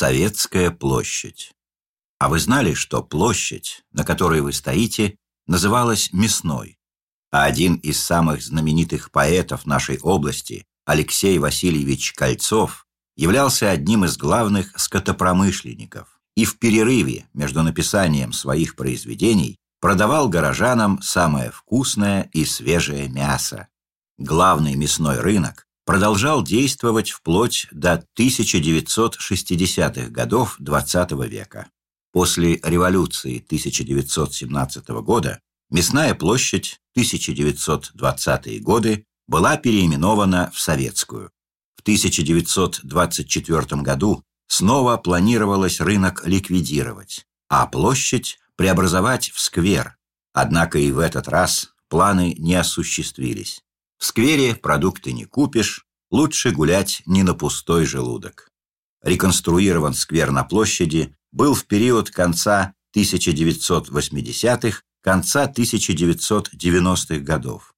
Советская площадь. А вы знали, что площадь, на которой вы стоите, называлась Мясной? А один из самых знаменитых поэтов нашей области, Алексей Васильевич Кольцов, являлся одним из главных скотопромышленников и в перерыве между написанием своих произведений продавал горожанам самое вкусное и свежее мясо. Главный мясной рынок продолжал действовать вплоть до 1960-х годов XX -го века. После революции 1917 года Мясная площадь 1920-е годы была переименована в Советскую. В 1924 году снова планировалось рынок ликвидировать, а площадь преобразовать в сквер. Однако и в этот раз планы не осуществились. В сквере продукты не купишь, лучше гулять не на пустой желудок. Реконструирован сквер на площади был в период конца 1980-х, конца 1990-х годов.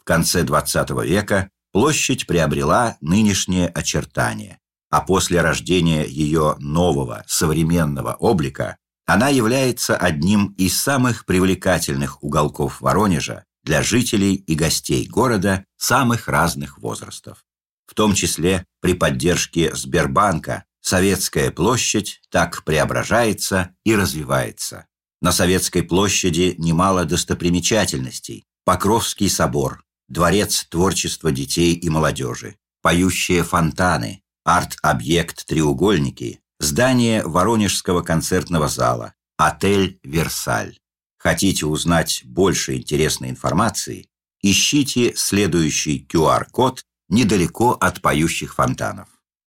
В конце XX века площадь приобрела нынешнее очертание, а после рождения ее нового современного облика она является одним из самых привлекательных уголков Воронежа для жителей и гостей города самых разных возрастов. В том числе при поддержке Сбербанка Советская площадь так преображается и развивается. На Советской площади немало достопримечательностей. Покровский собор, Дворец творчества детей и молодежи, поющие фонтаны, арт-объект «Треугольники», здание Воронежского концертного зала, отель «Версаль». Хотите узнать больше интересной информации? Ищите следующий QR-код недалеко от поющих фонтанов.